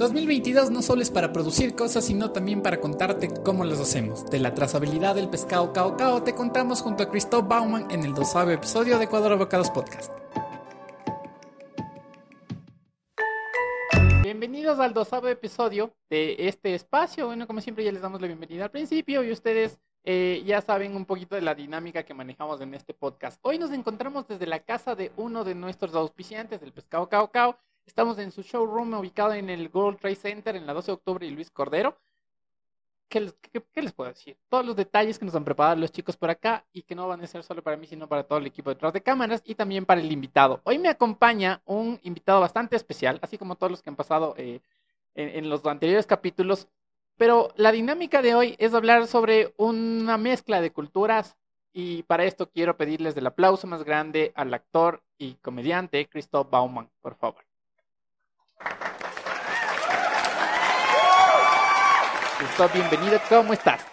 2022 no solo es para producir cosas, sino también para contarte cómo las hacemos. De la trazabilidad del pescado cao cao te contamos junto a Christoph Bauman en el doceavo episodio de Ecuador Abocados Podcast. Bienvenidos al doceavo episodio de este espacio. Bueno, como siempre ya les damos la bienvenida al principio y ustedes eh, ya saben un poquito de la dinámica que manejamos en este podcast. Hoy nos encontramos desde la casa de uno de nuestros auspiciantes del pescado cao cao Estamos en su showroom ubicado en el World Trade Center en la 12 de octubre y Luis Cordero. ¿Qué les, puedo decir? Todos los detalles que nos han preparado los chicos por acá y que no van a ser solo para mí, sino para todo el equipo detrás de cámaras y también para el invitado. Hoy me acompaña un invitado bastante especial, así como todos los que han pasado eh, en, los anteriores capítulos. Pero la dinámica de hoy es hablar sobre una mezcla de culturas y para esto quiero pedirles el aplauso más grande al actor y comediante Christoph Baumann, por favor. Gustavo, bienvenido. ¿Cómo estás?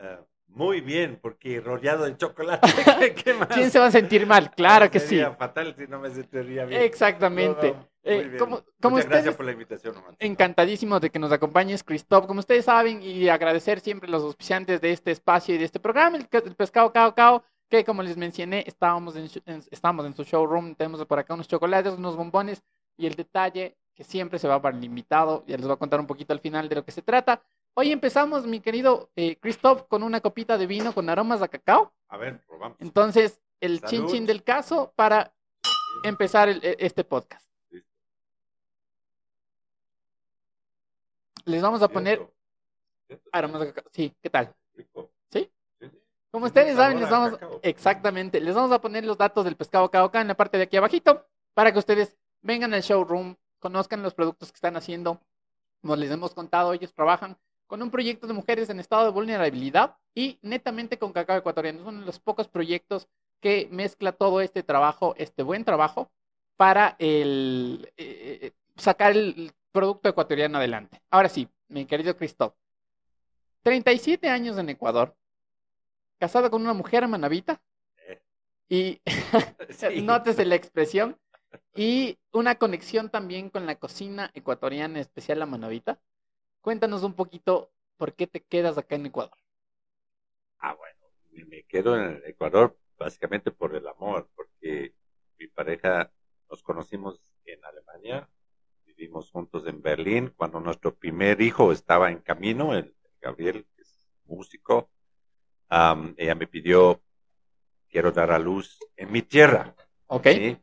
Uh, muy bien, porque rodeado de chocolate. ¿Qué más? ¿Quién se va a sentir mal? Claro que Sería sí. fatal si no me sentiría bien. Exactamente. No, no, eh, como, como Muchas gracias por la invitación. Encantadísimo de que nos acompañes, Christoph. Como ustedes saben, y agradecer siempre a los auspiciantes de este espacio y de este programa, el, el Pescado Cao Cao, que como les mencioné, estábamos en, en, estábamos en su showroom, tenemos por acá unos chocolates, unos bombones y el detalle que siempre se va para el invitado. Ya les voy a contar un poquito al final de lo que se trata. Hoy empezamos, mi querido eh, Christoph, con una copita de vino con aromas a cacao. A ver, probamos. Entonces, el chin chin del caso para empezar el, e, este podcast. Listo. Les vamos a poner aromas a cacao. Sí, ¿qué tal? Rico. ¿Sí? Como ustedes saben, les vamos, exactamente, les vamos a poner los datos del pescado cao en la parte de aquí abajito para que ustedes vengan al showroom, conozcan los productos que están haciendo. Como les hemos contado, ellos trabajan con un proyecto de mujeres en estado de vulnerabilidad y netamente con cacao ecuatoriano. Es uno de los pocos proyectos que mezcla todo este trabajo, este buen trabajo, para el, eh, eh sacar el producto ecuatoriano adelante. Ahora sí, mi querido Cristóbal, 37 años en Ecuador, casado con una mujer manavita, eh. y sí. nótese la expresión, y una conexión también con la cocina ecuatoriana, especial la manovita. Cuéntanos un poquito por qué te quedas acá en Ecuador. Ah, bueno, me quedo en Ecuador básicamente por el amor, porque mi pareja nos conocimos en Alemania, vivimos juntos en Berlín, cuando nuestro primer hijo estaba en camino, el Gabriel, que es músico, um, ella me pidió, quiero dar a luz en mi tierra. Ok. ¿sí?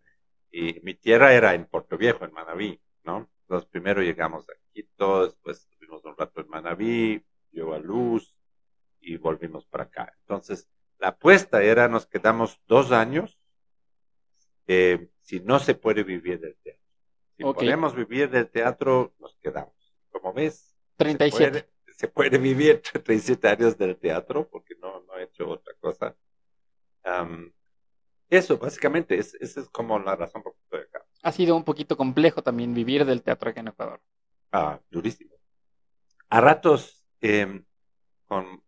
Y mi tierra era en Puerto Viejo, en Manaví, ¿no? Entonces primero llegamos a Quito, después estuvimos un rato en Manaví, dio a luz y volvimos para acá. Entonces, la apuesta era, nos quedamos dos años, eh, si no se puede vivir del teatro. Si okay. podemos vivir del teatro, nos quedamos. Como ves, 37. Se puede, se puede vivir 37 años del teatro, porque no, no he hecho otra cosa. Um, eso, básicamente, es, esa es como la razón por la que estoy acá. Ha sido un poquito complejo también vivir del teatro acá en Ecuador. Ah, durísimo. A ratos eh, con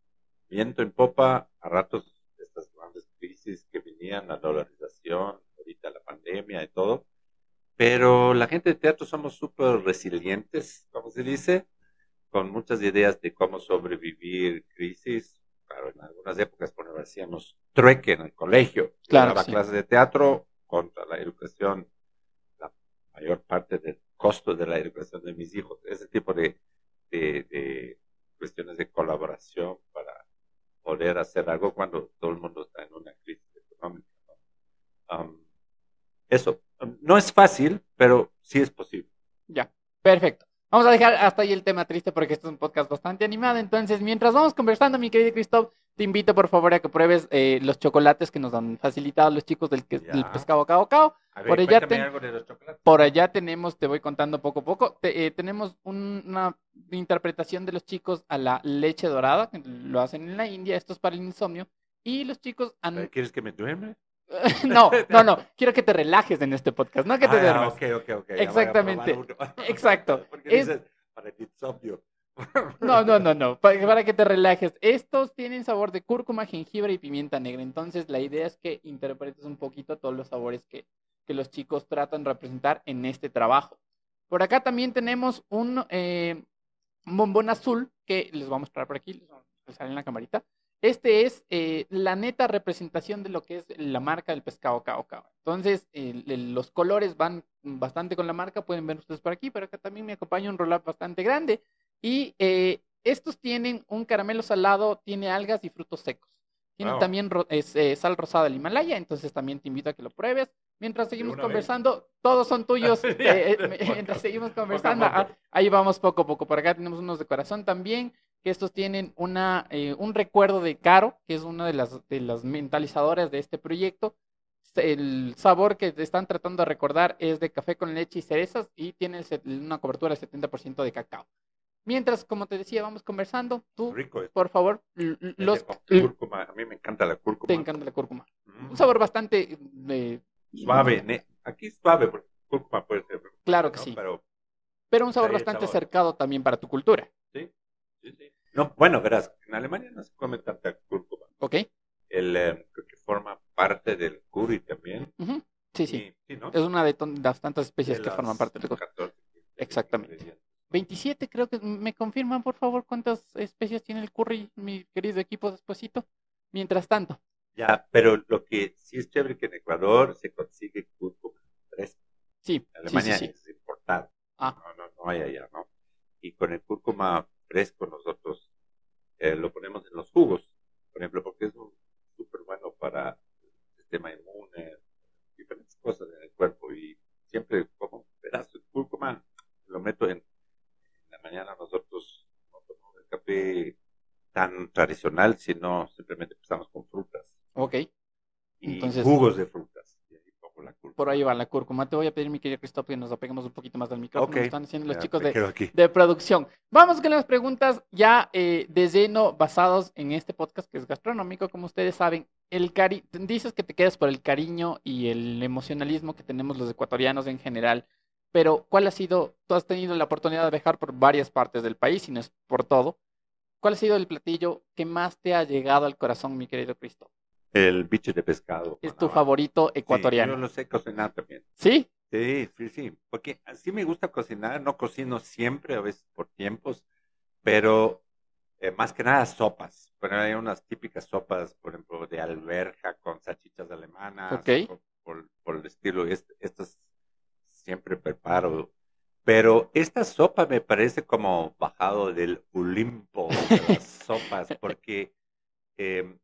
viento en popa, a ratos estas grandes crisis que venían, la dolarización, ahorita la pandemia y todo. Pero la gente de teatro somos súper resilientes, como se dice, con muchas ideas de cómo sobrevivir crisis, claro, en algunas épocas cuando hacíamos trueque en el colegio, claro, la sí. clase de teatro contra la educación, la mayor parte del costo de la educación de mis hijos, ese tipo de, de, de cuestiones de colaboración para poder hacer algo cuando todo el mundo está en una crisis económica. ¿no? Um, eso, no es fácil, pero sí es posible. Ya, perfecto. Vamos a dejar hasta ahí el tema triste porque este es un podcast bastante animado. Entonces, mientras vamos conversando, mi querido Cristóbal, te invito por favor a que pruebes eh, los chocolates que nos han facilitado los chicos del, que, del pescado cao cao. Ver, por, allá ten, algo de los chocolates. por allá tenemos, te voy contando poco a poco, te, eh, tenemos un, una interpretación de los chicos a la leche dorada, que lo hacen en la India, esto es para el insomnio. Y los chicos han... ¿Quieres que me duerme? no, no, no. Quiero que te relajes en este podcast, no que te ah, duermas. Okay, okay, okay. Exactamente. Exacto. es... dices, para el insomnio. no, no, no, no. Para, para, que te relajes. Estos tienen sabor de cúrcuma, jengibre y pimienta negra. Entonces, la idea es que interpretes un poquito todos los sabores que, que los chicos tratan de representar en este trabajo. Por acá también tenemos un, eh, bombón azul que les voy a mostrar por aquí, les voy a sale en la camarita. Este es eh, la neta representación de lo que es la marca del pescado Cao Cao. Entonces, el- los colores van bastante con la marca, pueden ver ustedes por aquí, pero acá también me acompaña un roll-up bastante grande. Y eh, estos tienen un caramelo salado, tiene algas y frutos secos. Tiene Wow. también es, eh, sal rosada del Himalaya, entonces también te invito a que lo pruebes. Mientras seguimos una vez. conversando, todos son tuyos. Eh, eh, mientras seguimos conversando, ah, ahí vamos poco a poco. Por acá tenemos unos de corazón también, que estos tienen una, eh, un recuerdo de Caro, que es una de las, de las mentalizadoras de este proyecto. El sabor que están tratando de recordar es de café con leche y cerezas y tiene una cobertura del 70% de cacao. Mientras, como te decía, vamos conversando, tú, Rico por favor, los, cúrcuma. A mí me encanta la cúrcuma. te encanta la cúrcuma. Mm. Un sabor bastante eh, Suave. ne- Aquí es suave, porque cúrcuma puede ser. Claro que ¿no? sí. Pero, pero un sabor bastante sabor. acercado también para tu cultura. sí, sí, sí. No, bueno, verás, en Alemania no se come tanta cúrcuma. ¿Ok? El, eh, creo que forma parte del curry también. Ujú. Sí, sí. Y- sí, ¿no? Es una de las tantas especies De que forman parte del grupo. 14 Exactamente. ingredientes. 27, creo que me confirman, por favor, cuántas especies tiene el curry, mi querido equipo, despuesito. Mientras tanto, Ya, pero lo que sí es chévere que en Ecuador se consigue cúrcuma fresca. sí, En sí, sí, Alemania sí. es importado. Ah. No, no, no hay allá, ¿no? Y con el cúrcuma nosotros eh, lo ponemos en los jugos, por ejemplo, porque es súper bueno para el sistema inmune, diferentes cosas en el cuerpo. Y siempre como un pedazo de cúrcuma, lo meto en, en la mañana nosotros no tomamos el café tan tradicional, sino simplemente empezamos con frutas Ok, y Entonces- jugos de frutas. Y ahí pongo la cúrcuma. por ahí va la cúrcuma. Te voy a pedir, mi querido Cristóbal, que nos apeguemos un poquito más del micrófono. Ok. Nos están haciendo los Ya, chicos de producción. Vamos con las preguntas ya eh, de lleno basados en este podcast que es gastronómico, como ustedes saben. El cari dices que te quedas por el cariño y el emocionalismo que tenemos los ecuatorianos en general, pero ¿cuál ha sido? Tú has tenido la oportunidad de viajar por varias partes del país, y no es por todo. ¿Cuál ha sido el platillo que más te ha llegado al corazón, mi querido Cristo? El biche de pescado. Es tu favorito Sí, ecuatoriano. yo lo sé cocinar también. ¿Sí? Sí, sí, sí. Porque así me gusta cocinar. No cocino siempre, a veces por tiempos, pero eh, más que nada sopas. Pero hay unas típicas sopas, por ejemplo, de alberja con salchichas alemanas. Ok. Por, por- por el estilo. Est- Estas siempre preparo. Pero esta sopa me parece como bajado del Olimpo de las sopas, porque eh,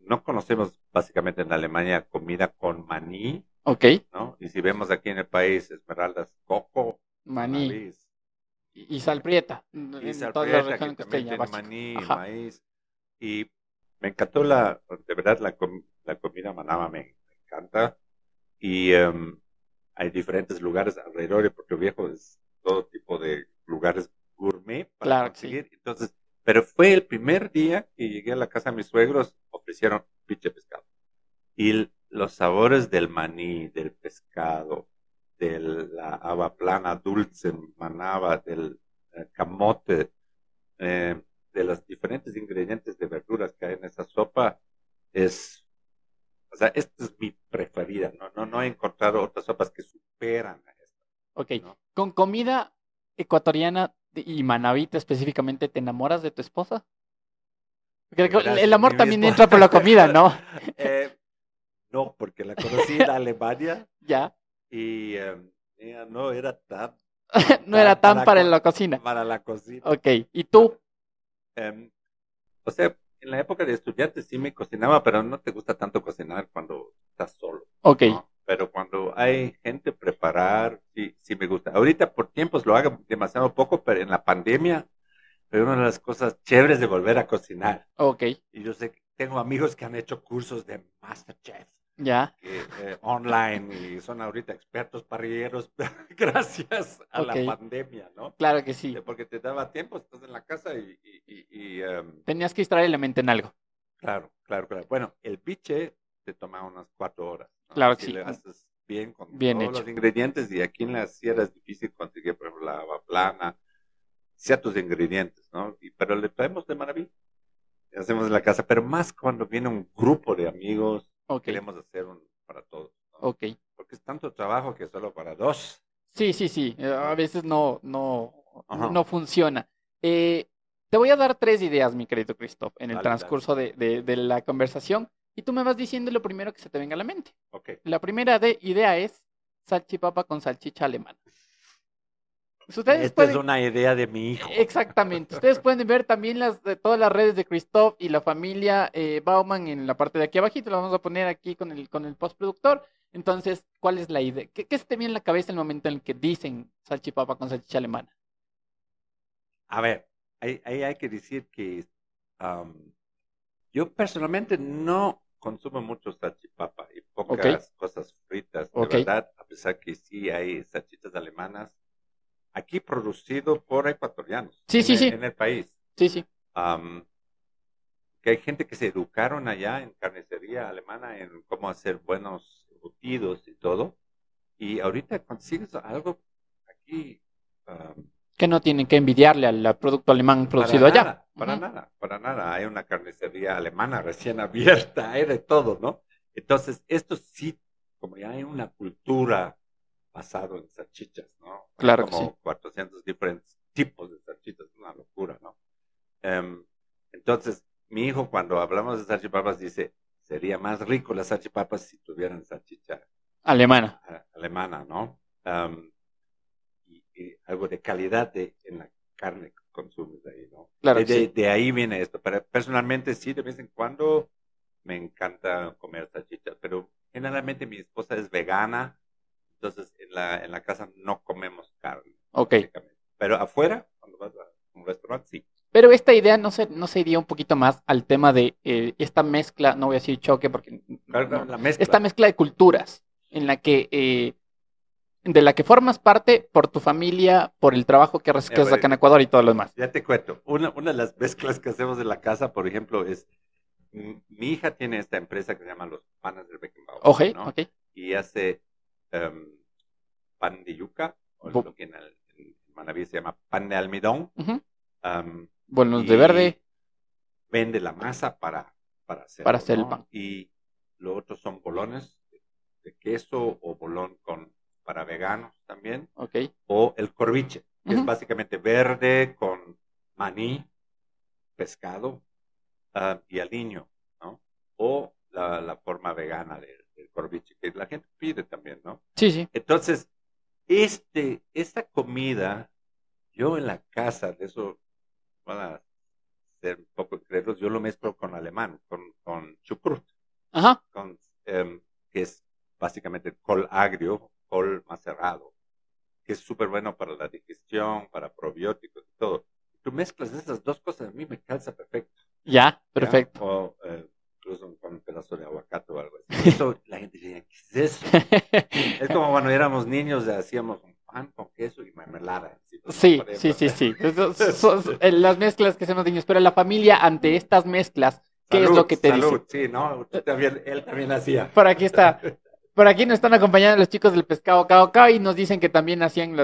no conocemos básicamente en Alemania comida con maní, Ok. ¿no? Y si vemos aquí en el país esmeraldas, coco, Maní. maíz, Y salprieta. y en toda la salprieta, región que también tiene maní, Ajá. maíz. Y me encantó la, de verdad, la, com- la comida manaba me, me encanta. Y em, hay diferentes lugares alrededor de Puerto Viejo, es todo tipo de lugares gourmet para Claro que sí. conseguir. Entonces, pero fue el primer día que llegué a la casa de mis suegros, ofrecieron piche pescado. Y los sabores del maní, del pescado, de la haba plana dulce, manaba, del eh, camote, eh, de los diferentes ingredientes de verduras que hay en esa sopa, es, o sea, esta es mi preferida, no, no, no he encontrado otras sopas que superan a esta. Ok. ¿no? Con comida ecuatoriana y manabita específicamente, ¿te enamoras de tu esposa? Porque el- amor también entra por la comida, ¿no? Eh, no, porque la conocí en Alemania Ya. y ella no era tan No era tan Para la cocina. para la cocina. Ok. ¿Y tú? Em, o sea, en la época de estudiante sí me cocinaba, pero no te gusta tanto cocinar cuando estás solo. Ok. ¿no? Pero cuando hay gente preparar, sí, sí me gusta. Ahorita por tiempos lo hago demasiado poco, pero en la pandemia fue una de las cosas chéveres de volver a cocinar. Ok. Y yo sé que tengo amigos que han hecho cursos de Masterchef Ya. que, eh, online y son ahorita expertos parrilleros gracias a la pandemia, ¿no? Claro que sí. Porque te daba tiempo, estás en la casa y, y, y- y, em, Tenías que distraer la mente en algo. claro, claro, claro. Bueno, el biche te toma unas cuatro horas. ¿no? Claro que si sí. le haces bien con Bien todos hecho. los ingredientes y aquí en la sierra es difícil conseguir, por ejemplo, la haba plana, ciertos ingredientes, ¿no? Y, pero le traemos de maravilla. Hacemos en la casa, pero más cuando viene un grupo de amigos, Queremos hacer un para todos. ¿no? Ok. Porque es tanto trabajo que solo para dos. Sí, sí, sí. Eh, a veces no, no, no funciona. Eh, te voy a dar tres ideas, mi querido Christoph, en el transcurso De, de, la conversación y tú me vas diciendo lo primero que se te venga a la mente. Okay. La primera de, idea es salchipapa con salchicha alemana. Esta es una idea de mi hijo. Exactamente. Ustedes pueden ver también las, de todas las redes de Christoph y la familia eh, Bauman en la parte de aquí abajito. Lo vamos a poner aquí con el, con el postproductor. Entonces, ¿cuál es la idea? ¿Qué, se te viene en la cabeza el momento en el que dicen salchipapa con salchicha alemana? A ver, ahí, hay que decir que yo personalmente no consumo mucho salchipapa y pocas cosas fritas. De verdad, a pesar que sí hay salchichas alemanas aquí producido por ecuatorianos. Sí, en sí, sí. En el país. Sí, sí. que hay gente que se educaron allá en carnicería alemana en cómo hacer buenos embutidos y todo. Y ahorita consigues algo aquí. que no tienen que envidiarle al producto alemán producido allá. para nada, para nada. Hay una carnicería alemana recién abierta, hay de todo, ¿no? Entonces, esto sí, como ya hay una cultura basado en salchichas, ¿no? Claro como 400 diferentes tipos de salchichas, una locura, ¿no? Em, entonces, mi hijo cuando hablamos de salchipapas dice, sería más rico las salchipapas si tuvieran salchicha alemana, alemana, ¿no? Em, y, algo de calidad de, en la carne que consumes ahí, ¿no? Claro de, de, ahí viene esto. Pero personalmente sí, de vez en cuando me encanta comer salchichas, pero generalmente mi esposa es vegana la, en la casa no comemos carne. Ok. Pero afuera, cuando vas a un restaurante, sí. Pero esta idea no se, no se iría un poquito más al tema de eh, esta mezcla, no voy a decir choque porque... la mezcla. Esta mezcla de culturas en la que... Eh, de la que formas parte por tu familia, por el trabajo que haces acá en Ecuador y todo lo demás. Ya te cuento. Una, una de las mezclas que hacemos en la casa, por ejemplo, es mi hija tiene esta empresa que se llama Los Panas del Beckenbauer. Ok, ok. Y hace Em, pan de yuca, o lo que en, Manaví se llama pan de almidón. Em, bueno, de verde. Vende la masa para, para hacer, para hacer el pan. Y lo otro son bolones de, queso o bolón con para veganos también. Okay. O el corviche, que es básicamente verde con maní, pescado ah, y aliño, ¿no? O la, la forma vegana de el corviche, que la gente pide también, ¿no? Sí, sí. Entonces, este, esta comida, yo en la casa, de eso van a ser un poco incrédulos, yo lo mezclo con alemán, con, con chucrut, Ajá. Con, em, que es básicamente col agrio, col macerado, que es súper bueno para la digestión, para probióticos y todo. Tú mezclas esas dos cosas, a mí me calza perfecto. Ya, perfecto. O, eh, incluso con un pedazo de aguacate o algo así. Eso, la gente dice, ¿qué es eso? como cuando éramos niños, hacíamos pan con queso y mermelada. Sí, sí, sí, sí. Eh, las mezclas que hacemos niños, pero la familia ante estas mezclas, ¿qué es lo que te salud, dice? Sí, no, también, él también hacía. Por aquí está. Por aquí nos están acompañando los chicos del pescado cao y nos dicen que también hacían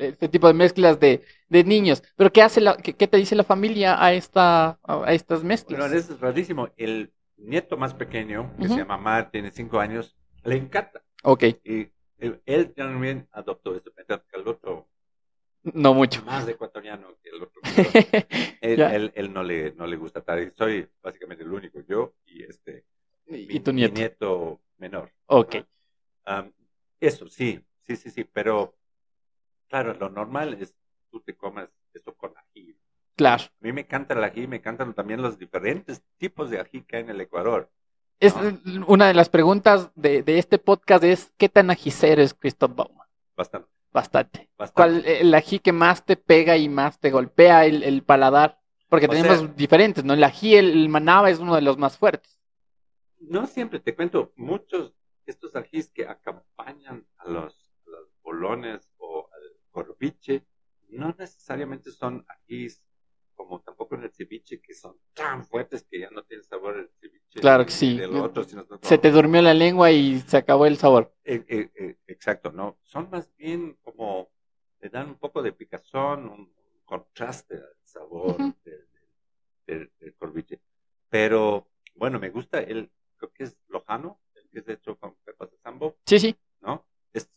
este tipo de mezclas de, de niños. Pero ¿qué hace la, qué, te dice la familia a esta a estas mezclas? Bueno, es rarísimo. El, nieto más pequeño, que se llama Mar, tiene cinco años, le encanta. Ok. Y él, también adoptó esto, mientras que el otro... No mucho. Más ecuatoriano que el otro. él, él, no, le, no le gusta estar. Soy básicamente el único, yo y este... Y, tu nieto. Mi nieto menor. Ok. eso, sí, sí, sí, sí, pero claro, lo normal es tú te comas esto con ají, Claro. A mí me encanta el ají, me encantan también los diferentes tipos de ají que hay en el Ecuador. Es una de las preguntas de, este podcast es ¿qué tan ajicero es Christoph Bauman? Bastante. Bastante. ¿Cuál el ají que más te pega y más te golpea el, paladar? Porque tenemos diferentes, ¿no? El ají, el, manaba es uno de los más fuertes. No siempre, te cuento, muchos estos ajís que acompañan a los, a los bolones o al corviche, no necesariamente son ajís como tampoco en el ceviche, que son tan fuertes que ya no tiene sabor el ceviche. Claro que sí. se te durmió la lengua y se acabó el sabor. Eh, eh, eh, exacto, ¿no? Son más bien como, le dan un poco de picazón, un contraste al sabor del, del, corviche. Pero, bueno, me gusta el, creo que es lojano, el que es hecho con pepas de sambo. Sí, sí. ¿No? Es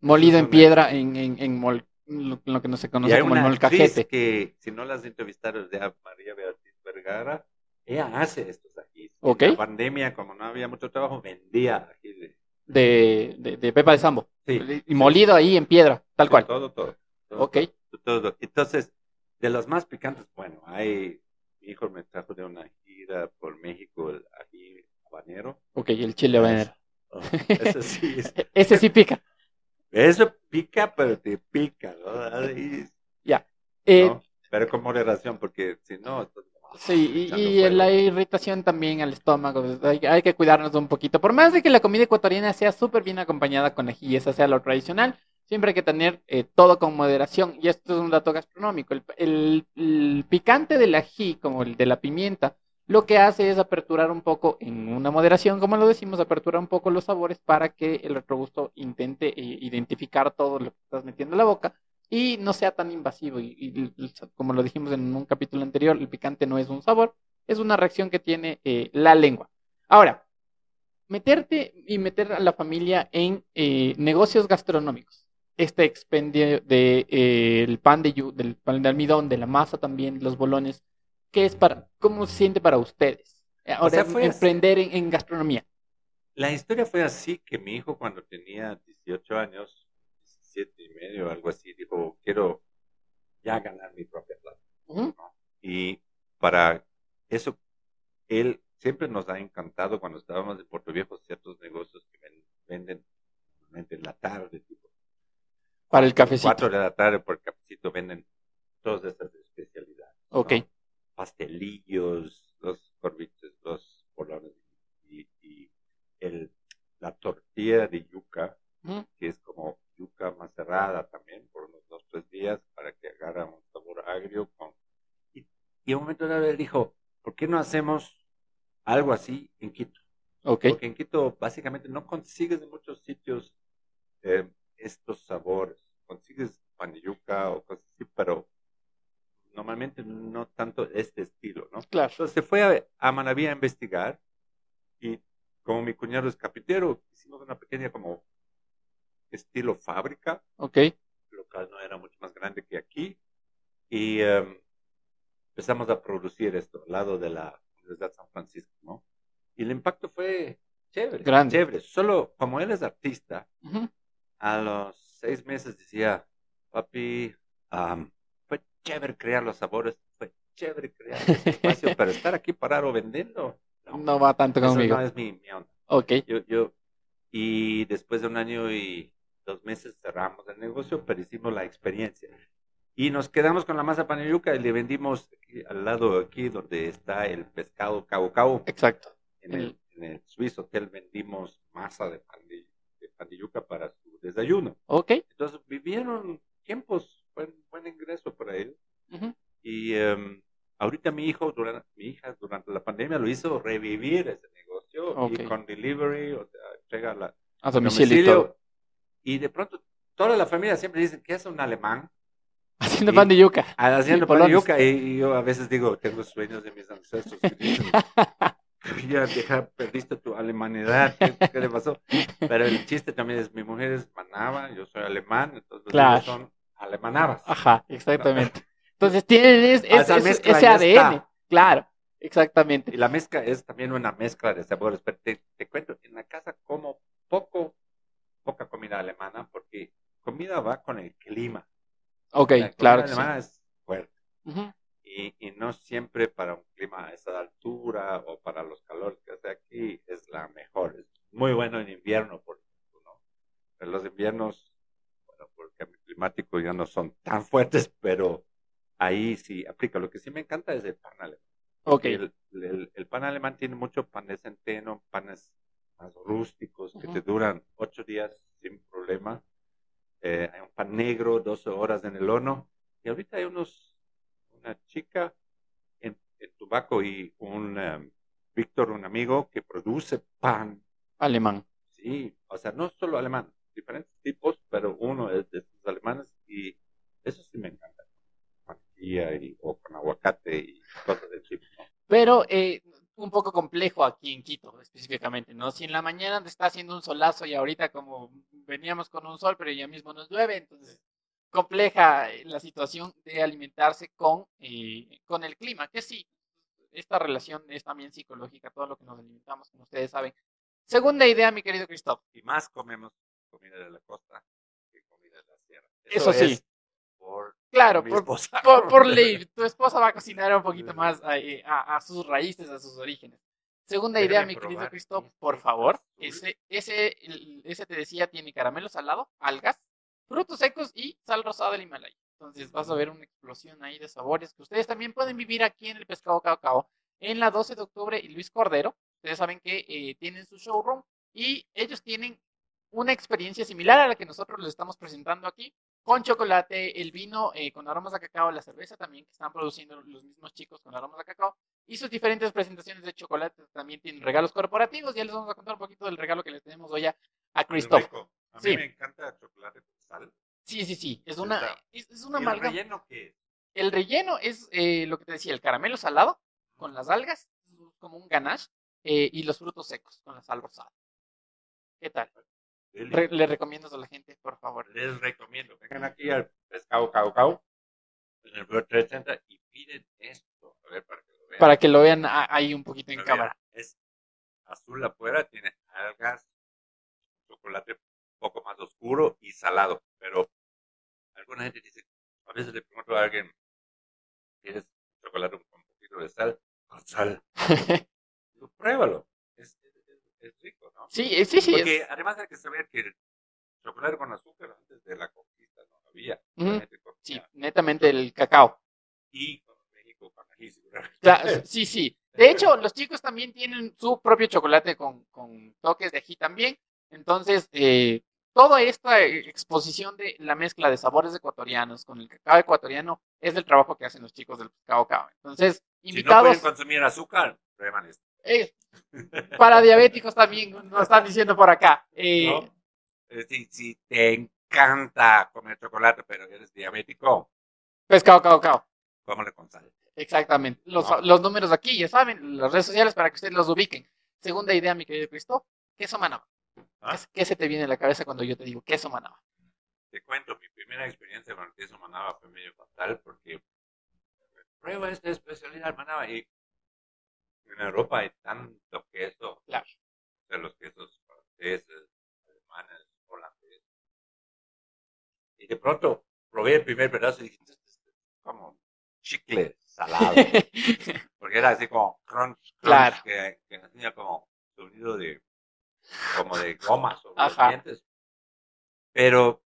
Molido en piedra en, en, en lo que no se conoce como el molcajete. que, si no las entrevistaron de María Beatriz Vergara, ella hace estos ajís. Okay. En la pandemia, como no había mucho trabajo, vendía ají de... De, Pepa de Sambo. Sí. Y molido ahí en piedra, tal cual. Todo, todo. ok. Todo, Entonces, de los más picantes, bueno, hay... Mi hijo me trajo de una gira por México el ají habanero. Ok, el chile habanero. Oh, ese sí. ese sí pica. Eso pica, pero te pica, ¿no? ya. Eh, pero con moderación, porque si no... Sí, y, la irritación también al estómago, pues, hay, que cuidarnos un poquito. Por más de que la comida ecuatoriana sea súper bien acompañada con ají, esa sea lo tradicional, siempre hay que tener eh, todo con moderación. Y esto es un dato gastronómico. El, el, picante del ají, como el de la pimienta, lo que hace es aperturar un poco, en una moderación, como lo decimos, aperturar un poco los sabores para que el retrogusto intente eh, identificar todo lo que estás metiendo en la boca y no sea tan invasivo. Y, como lo dijimos en un capítulo anterior, el picante no es un sabor, es una reacción que tiene eh, la lengua. Ahora, meterte y meter a la familia en eh, negocios gastronómicos. Este expendio del pan de del pan de almidón, de la masa también, los bolones, ¿Qué es para, cómo se siente para ustedes? Eh, ahora, emprender en, gastronomía. La historia fue así que mi hijo cuando tenía 18 años, 17 y medio, algo así, dijo, quiero ya ganar mi propia plata. Y para eso, él siempre nos ha encantado cuando estábamos en Puerto Viejo ciertos negocios que venden en la tarde, tipo. Para el cafecito. Cuatro de la tarde por el cafecito venden todas estas especialidades. Ok pastelillos, los corviches, los bolones y, el, la tortilla de yuca, que es como yuca macerada también por unos dos, tres días para que agarre un sabor agrio. Con... Y, y un momento dado él dijo, ¿por qué no hacemos algo así en Quito? Okay. Porque en Quito básicamente no consigues en muchos sitios eh, estos sabores. Consigues pan de yuca o cosas así, pero normalmente no tanto este estilo, ¿no? Claro. Entonces se fue a, a Manaví a investigar y como mi cuñado es capitero, hicimos una pequeña como estilo fábrica. Ok. El local no era mucho más grande que aquí y em, empezamos a producir esto al lado de la Universidad de San Francisco, ¿no? Y el impacto fue chévere. Grande. Chévere. Solo como él es artista, a los seis meses decía, papi, um, chévere crear los sabores, fue chévere crear ese espacio, pero estar aquí parado vendiendo. No, va tanto conmigo. No es mi, mi onda. Ok. Yo, yo, y después de un año y dos meses cerramos el negocio, pero hicimos la experiencia. Y nos quedamos con la masa panayuca y le vendimos al lado aquí donde está el pescado cabo cabo. Exacto. En el, en el Swiss Hotel vendimos masa de, pan de, para su desayuno. Ok. Entonces vivieron tiempos buen, buen ingreso para él. Y em, ahorita mi hijo, durante, mi hija durante la pandemia lo hizo revivir ese negocio y con delivery, o sea, entrega la, a domicilio. Y de pronto toda la familia siempre dice que es un alemán. Haciendo pan de yuca. Haciendo pan de yuca. Y, yo a veces digo, tengo sueños de mis ancestros. Ya deja, perdiste tu alemanidad, ¿qué, le pasó? Pero el chiste también es, mi mujer es manaba, yo soy alemán, entonces los son alemanabas. Ajá, exactamente. Entonces tienen ese ADN, claro, exactamente. Y la mezcla es también una mezcla de sabores, pero te, cuento, en la casa como poco, poca comida alemana, porque comida va con el clima. Ok, la claro. comida alemana es fuerte y, no siempre para un clima a esa altura o para los calores que hace aquí es la mejor. Es muy bueno en invierno, por ejemplo, ¿no? En los inviernos, bueno, por el cambio climático ya no son tan fuertes, pero ahí sí aplica. Lo que sí me encanta es el pan alemán. Ok. El, el, pan alemán tiene mucho pan de centeno, panes más rústicos que te duran ocho días sin problema. Eh, hay un pan negro, 12 horas en el horno. Y ahorita hay unos una chica en, en Tubaco y un um, Víctor, un amigo, que produce pan. Alemán. Sí, o sea, no solo alemán, diferentes tipos, pero uno es de estos alemanes y eso sí me encanta. Mantequilla y, o con aguacate y cosas de tipo. Pero eh, un poco complejo aquí en Quito específicamente, ¿no? Si en la mañana te está haciendo un solazo y ahorita como veníamos con un sol, pero ya mismo nos llueve, entonces compleja la situación de alimentarse con, eh, con el clima, que sí, esta relación es también psicológica, todo lo que nos alimentamos, como ustedes saben. Segunda idea, mi querido Cristóbal. Y más comemos comida de la costa que comida de la sierra. Eso, sí. Por claro, por, por, por ley, tu esposa va a cocinar un poquito más a, a- a sus raíces, a sus orígenes. Segunda idea, mi querido probar este por favor. Ese, ese, ese te decía tiene caramelo salado, algas, frutos secos y sal rosada del Himalaya. Entonces vas a ver una explosión ahí de sabores que ustedes también pueden vivir aquí en el Pescado Cacao en la 12 de octubre y Luis Cordero. Ustedes saben que eh, tienen su showroom y ellos tienen una experiencia similar a la que nosotros les estamos presentando aquí, con chocolate, el vino eh, con aromas a cacao, la cerveza también que están produciendo los mismos chicos con aromas a cacao y sus diferentes presentaciones de chocolate también tienen regalos corporativos. Ya les vamos a contar un poquito del regalo que les tenemos hoy a, a Christoph. A mí Sí. me encanta el chocolate con sal. Sí, sí, sí, es una, es, es una ¿Y el relleno qué? El relleno es eh, lo que te decía, el caramelo salado con las algas, como un ganache, eh, y los frutos secos con la sal rosada. ¿Qué tal? Re- le recomiendo a la gente, por favor. Les recomiendo. Vengan aquí al Pescado Caucao en el World Trade Center y piden esto. A ver, para que lo vean. Para que lo vean ahí un poquito en vean, cámara. Es azul afuera, tiene algas, chocolate un poco más oscuro y salado. Pero alguna gente dice, a veces le pregunto a alguien, ¿quieres chocolate con un poquito de sal? Con sal. Pruébalo. Es, rico, ¿no? sí, eh, sí, sí. es- Porque además hay que saber que el chocolate con azúcar antes de la conquista no había. Sí, netamente el cacao. Y con México con ají, seguramente. Cla- sí, sí. De hecho, los chicos también tienen su propio chocolate con, con toques de ají también. Entonces, eh, toda esta eh, exposición de la mezcla de sabores ecuatorianos con el cacao ecuatoriano es el trabajo que hacen los chicos del Cacao Cao. Entonces, Si no pueden consumir azúcar, prueban esto. Eh, para diabéticos también nos están diciendo por acá. Eh, ¿no? Si, si te encanta comer chocolate, pero eres diabético, Pescado Cao Cao. con sal. Exactamente. Los, No. los números aquí, ya saben, las redes sociales para que ustedes los ubiquen. Segunda idea, mi querido Cristo, queso manaba. ¿Ah? ¿Qué, qué se te viene a la cabeza cuando yo te digo queso manaba? Te cuento, mi primera experiencia con el queso manaba fue medio fatal porque prueba esta especialidad manaba y en Europa hay tanto queso, Claro. o sea, los quesos franceses, alemanes, holandeses. Y de pronto probé el primer pedazo y dije, "Esto es como chicle salado, porque era así como crunch, crunch Claro. que, que hacía como sonido de como de goma sobre los Ajá. dientes. Pero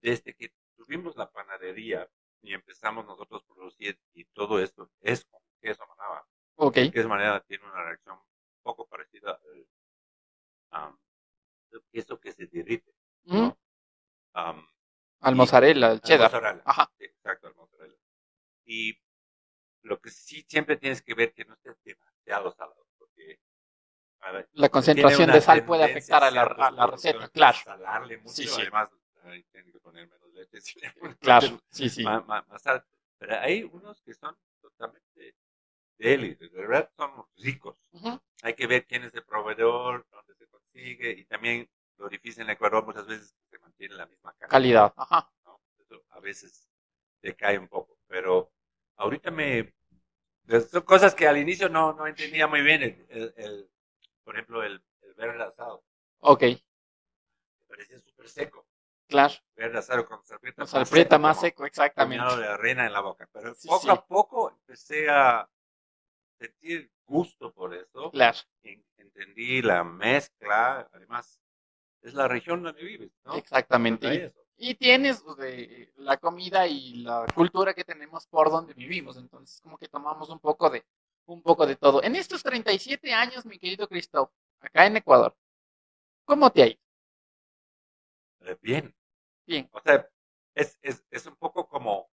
desde que tuvimos la panadería y empezamos nosotros a producir y todo esto es con queso manaba. Ok. El queso manaba tiene una reacción un poco parecida al el queso que se derrite. Mm, ¿no? Am, Al y- mozzarella, al al cheddar. mozzarella. Ajá. Sí, Exacto, al mozzarella. Y lo que sí siempre tienes que ver que no esté demasiado salado, porque a ver, La concentración de sal puede afectar a la, a la receta, claro. Salarle mucho, Sí, sí. además tienen que poner menos leche. ponen Claro, sí, sí. Más, más- más sal. Pero hay unos que son totalmente deli, de verdad son ricos. Ujú, Hay que ver quién es el proveedor, dónde se consigue y también lo difícil en Ecuador muchas veces se mantiene la misma calidad. Calidad. Ajá. ¿no? Eso a veces decae un poco, pero ahorita me... Son cosas que al inicio no, no entendía muy bien. El, el- el- por ejemplo, el, el verde asado. Ok, Me parecía súper seco. claro. Verde asado con salprieta. Nos aprieta más como seco, exactamente. de arena en la boca. Pero Sí, poco sí. a poco empecé a sentir gusto por eso. Claro, En- entendí la mezcla. Además, es la región donde vives, ¿no? exactamente. Y, tienes pues, de la comida y la cultura que tenemos por donde vivimos. Entonces, como que tomamos un poco de un poco de todo. En estos 37 años, mi querido Cristóbal, acá en Ecuador, ¿cómo te ha ido? Eh, Bien. Bien. O sea, es, es, es un poco como,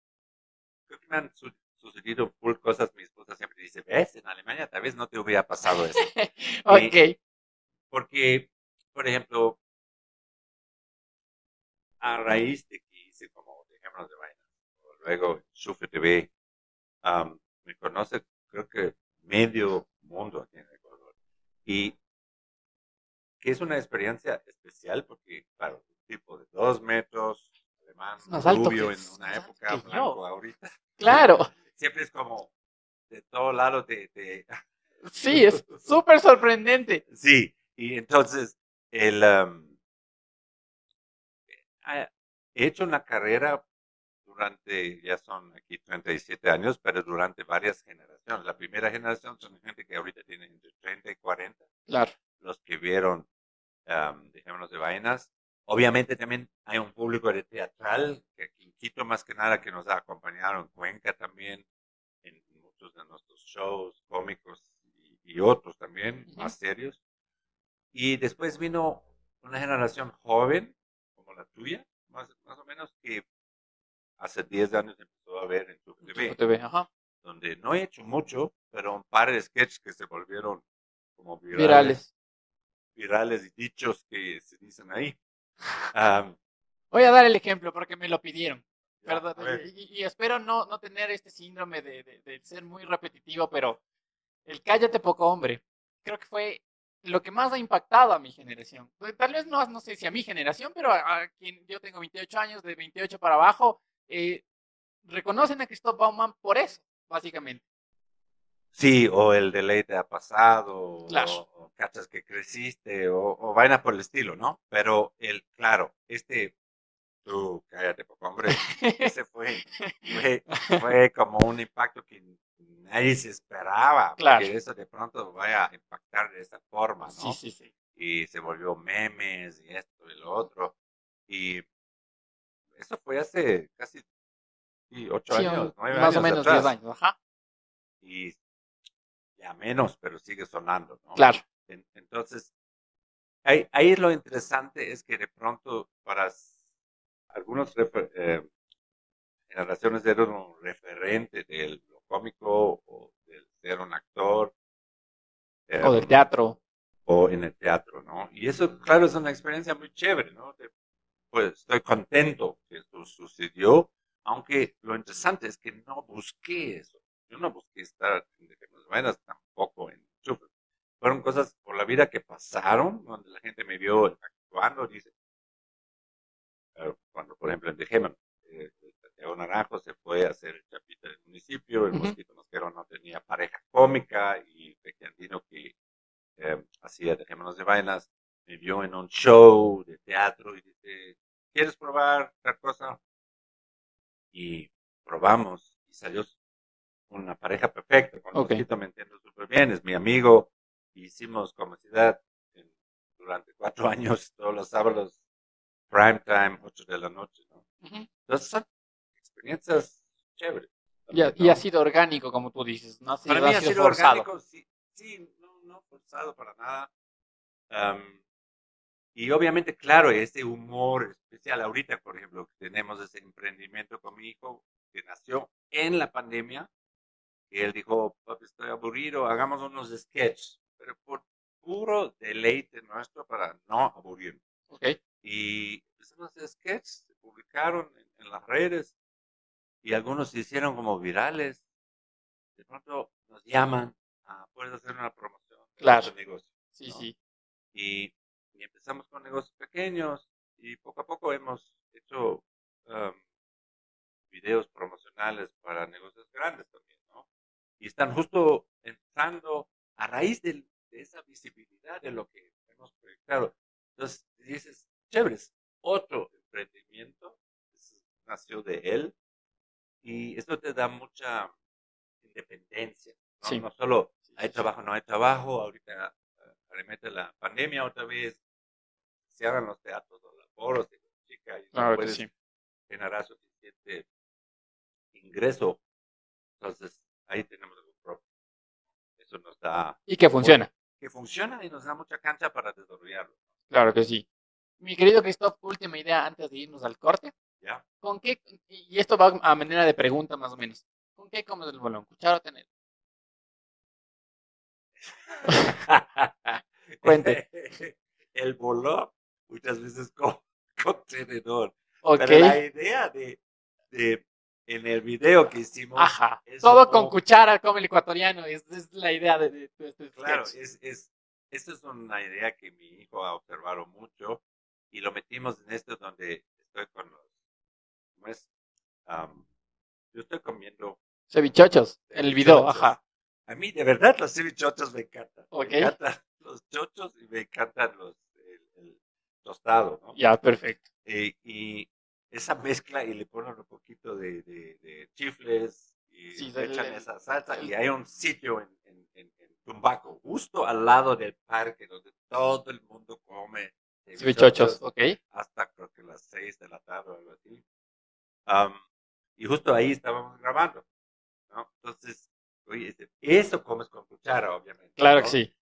creo que me han su- sucedido full cosas, mi esposa siempre dice, ves, en Alemania tal vez no te hubiera pasado eso. ok, Porque, por ejemplo, a raíz de que hice como Dejémonos de Vainas, luego Sufre TV, am, me conoce creo que medio mundo aquí en Ecuador. Y que es una experiencia especial porque, claro, un tipo de dos metros, alemán, rubio en una época, blanco ahorita. Claro, Siempre es como de todo lado de, de- sí, es súper sorprendente. Sí, y entonces el, eh, he hecho una carrera durante, ya son aquí 37 años, pero durante varias generaciones. La primera generación son gente que ahorita tiene entre 30 y 40, Claro, los que vieron, am, dejémonos de vainas. Obviamente también hay un público de teatral, que aquí en Quito más que nada, que nos ha acompañado en Cuenca también, en muchos de nuestros shows cómicos y, y otros también, Ujú. más serios. Y después vino una generación joven, como la tuya, más, más o menos, que hace 10 años empezó a ver en tu TV, TV, ajá. donde no he hecho mucho, pero un par de sketches que se volvieron como virales, Virales. virales y dichos que se dicen ahí. Voy a dar el ejemplo porque me lo pidieron. Perdón, y, y espero no, no tener este síndrome de, de- de ser muy repetitivo, pero el cállate poco hombre, creo que fue lo que más ha impactado a mi generación. Tal vez no, no sé si a mi generación, pero a, a quien yo tengo 28 años, de 28 para abajo, eh, reconocen a Christoph Bauman por eso, básicamente. Sí, o el de ley te ha pasado, Claro. o, o cachas que creciste, o, o vaina por el estilo, ¿no? Pero el, claro, este, tú, cállate, poco hombre, ese fue, fue, fue como un impacto que nadie se esperaba, Claro. que eso de pronto vaya a impactar de esa forma, ¿no? Sí, sí, sí. Y se volvió memes y esto y lo otro, y eso fue hace casi ocho Sí, años, nueve más años o menos atrás. 10 años, ajá. y ya menos, pero sigue sonando, ¿no? Claro. En- Entonces, ahí, ahí lo interesante es que de pronto para s- algunos refer- eh, generaciones era un referente de lo cómico o de ser un actor. O del teatro. o en el teatro, ¿no? Y eso, claro, es una experiencia muy chévere, ¿no? De- pues estoy contento que esto sucedió, aunque lo interesante es que no busqué eso. Yo no busqué estar en Dejemos de Vainas, tampoco en Chufa. Fueron cosas por la vida que pasaron, donde la gente me vio actuando, dice, cuando por ejemplo en Dejemos, eh, Santiago Naranjo se fue a hacer el chapita del municipio, el Ujú. Mosquito Mosquero no tenía pareja cómica y Peque Andino que eh, hacía Dejémonos de Vainas, me vio en un show de teatro y dice, ¿quieres probar tal cosa? Y probamos y salió una pareja perfecta, con Ok. Mosquito me entiendo súper bien, es mi amigo, hicimos comicidad en- durante cuatro años, todos los sábados, prime time, ocho de la noche, ¿no? Entonces son experiencias chéveres. Y ha, sido orgánico, como tú dices, no ha sido, Para mí ha sido sido orgánico, sí, sí no, no forzado para nada. Am, y obviamente, claro, ese humor especial. Ahorita, por ejemplo, tenemos ese emprendimiento con mi hijo que nació en la pandemia. Y él dijo, papi, estoy aburrido, hagamos unos sketches, pero por puro deleite nuestro para no aburrirnos. Ok. Y empezamos a sketches, se publicaron en, en las redes y algunos se hicieron como virales. De pronto nos llaman, a puedes hacer una promoción de Claro. nuestro negocio. Sí, ¿no? sí. Y, y empezamos con negocios pequeños y poco a poco hemos hecho um, videos promocionales para negocios grandes también. Y están justo entrando a raíz de, esa visibilidad de lo que hemos proyectado. Entonces dices, chévere, es otro emprendimiento, nació de él y esto te da mucha independencia, ¿no? Sí. No solo hay trabajo, no hay trabajo, ahorita eh, remete la pandemia otra vez, cierran los teatros los foros de chica y no puedes sí. generar suficiente ingreso. Entonces, ahí tenemos algo propio. Eso nos da, Y que funciona. que funciona y nos da mucha cancha para desarrollarlo. Claro que sí. Mi querido Christoph, última idea antes de irnos al corte. ¿Ya? ¿Con qué? Y esto va a manera de pregunta más o menos. ¿Con qué comes el bolón? ¿Cuchara o tener? Cuente. El bolón muchas veces con, con tenedor. Ok. Pero la idea de, de, en el video que hicimos, Ajá. Todo con cuchara como el ecuatoriano. Es, es la idea de, de, de este claro, es, es esa es una idea que mi hijo ha observado mucho y lo metimos en esto donde estoy con los, ¿cómo es? yo estoy comiendo. Cevichochos, el video, ajá. A mí, de verdad, los cevichochos me encantan. Me encantan los chochos y me encantan los, el, tostado, ¿no? Ya, perfecto. Eh, y esa mezcla y le ponen un poquito de, de, chifles y le echan esa salsa y hay un sitio en, en, en, Tumbaco, justo al lado del parque donde todo el mundo come cevichochos, ok. Hasta creo que las seis de la tarde o algo así. y justo ahí estábamos grabando, ¿no? Entonces, oye, eso comes con cuchara, obviamente. Claro que sí.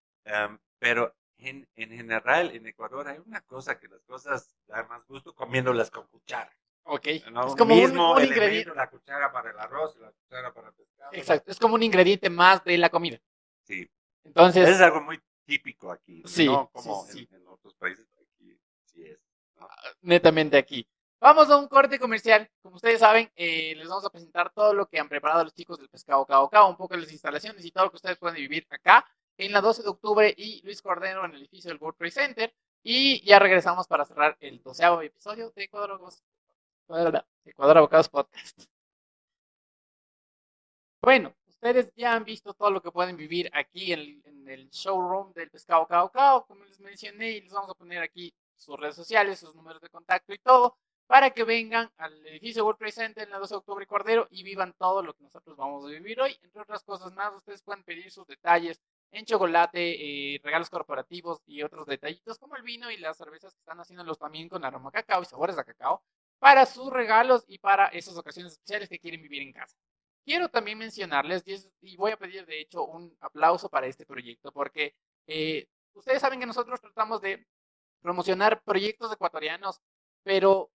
pero en, en, general, en Ecuador hay una cosa que las cosas dan más gusto comiéndolas con cuchara. Ok. Es como mismo un, ingrediente. La cuchara para el arroz, la cuchara para el pescado. Exacto. Es como un ingrediente más de la comida. Sí. Entonces. Es algo muy típico aquí. Sí. No como En, otros países. Aquí sí es. Ah, netamente aquí. Vamos a un corte comercial. Como ustedes saben, eh, les vamos a presentar todo lo que han preparado los chicos del Pescado Cao Cao, un poco de las instalaciones y todo lo que ustedes pueden vivir acá en la 12 de octubre y Luis Cordero en el edificio del World Trade Center. Y ya regresamos para cerrar el doceavo episodio de Ecuador Abocados, Podcast. Bueno, ustedes ya han visto todo lo que pueden vivir aquí en, el showroom del Pescado Cao Cao, como les mencioné, y les vamos a poner aquí sus redes sociales, sus números de contacto y todo, para que vengan al edificio World Trade Center en la 12 de octubre y Cordero y vivan todo lo que nosotros vamos a vivir hoy. Entre otras cosas más, ustedes pueden pedir sus detalles en chocolate, eh, regalos corporativos y otros detallitos como el vino y las cervezas que están haciéndolos también con aroma cacao y sabores de cacao para sus regalos y para esas ocasiones especiales que quieren vivir en casa. Quiero también mencionarles, y, voy a pedir de hecho un aplauso para este proyecto, porque eh, ustedes saben que nosotros tratamos de promocionar proyectos ecuatorianos, pero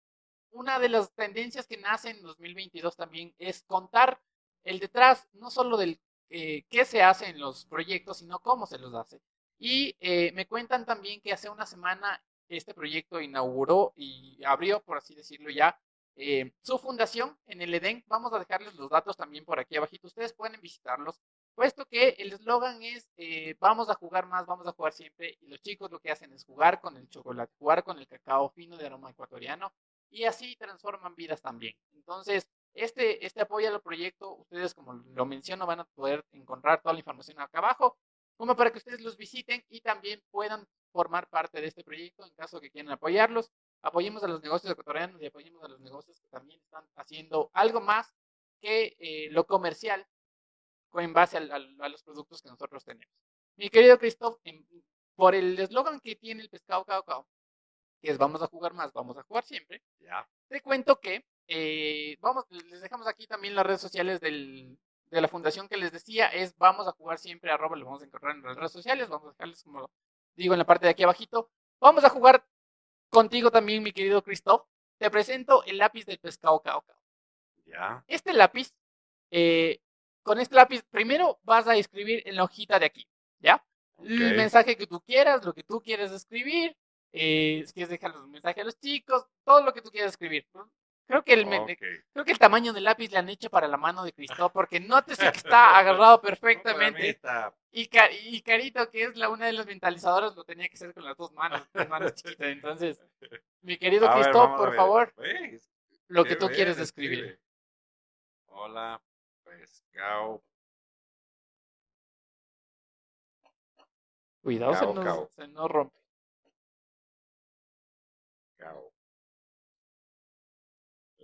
una de las tendencias que nace en 2022 también es contar el detrás, no solo del eh, qué se hace en los proyectos, sino cómo se los hace. Y eh, me cuentan también que hace una semana este proyecto inauguró y abrió, por así decirlo ya, eh, su fundación en el Edén. Vamos a dejarles los datos también por aquí abajito. Ustedes pueden visitarlos, puesto que el eslogan es vamos a jugar más, vamos a jugar siempre. Y los chicos lo que hacen es jugar con el chocolate, jugar con el cacao fino de aroma ecuatoriano y así transforman vidas también. Entonces, este, este apoyo al proyecto, ustedes como lo menciono, van a poder encontrar toda la información acá abajo, como para que ustedes los visiten y también puedan formar parte de este proyecto en caso que quieran apoyarlos. Apoyemos a los negocios ecuatorianos y apoyemos a los negocios que también están haciendo algo más que eh, lo comercial en base a, los productos que nosotros tenemos. Mi querido Christoph, por el eslogan que tiene el pescado cao que es vamos a jugar más, vamos a jugar siempre, ya. te cuento que eh, vamos, les dejamos aquí también las redes sociales del, de la fundación que les decía, es vamos a jugar siempre, arroba, lo vamos a encontrar en las redes sociales, vamos a dejarles como digo en la parte de aquí abajito. Vamos a jugar contigo también, mi querido Christoph. Te presento el lápiz del pescado cao Ya. Este lápiz, eh, con este lápiz, primero vas a escribir en la hojita de aquí, ¿ya? El mensaje que tú quieras, lo que tú quieres escribir, eh, si quieres dejar los mensajes a los chicos, todo lo que tú quieras escribir. Creo que, el, creo que el tamaño del lápiz le han hecho para la mano de Cristo, porque nótese que está agarrado perfectamente. Y, y, Carito, que es la una de los mentalizadores, lo tenía que hacer con las dos manos, las manos chiquitas. Entonces, mi querido Cristo, por favor, lo que tú quieres describir. Hola, pescado. Cuidado, se, nos, se nos rompe.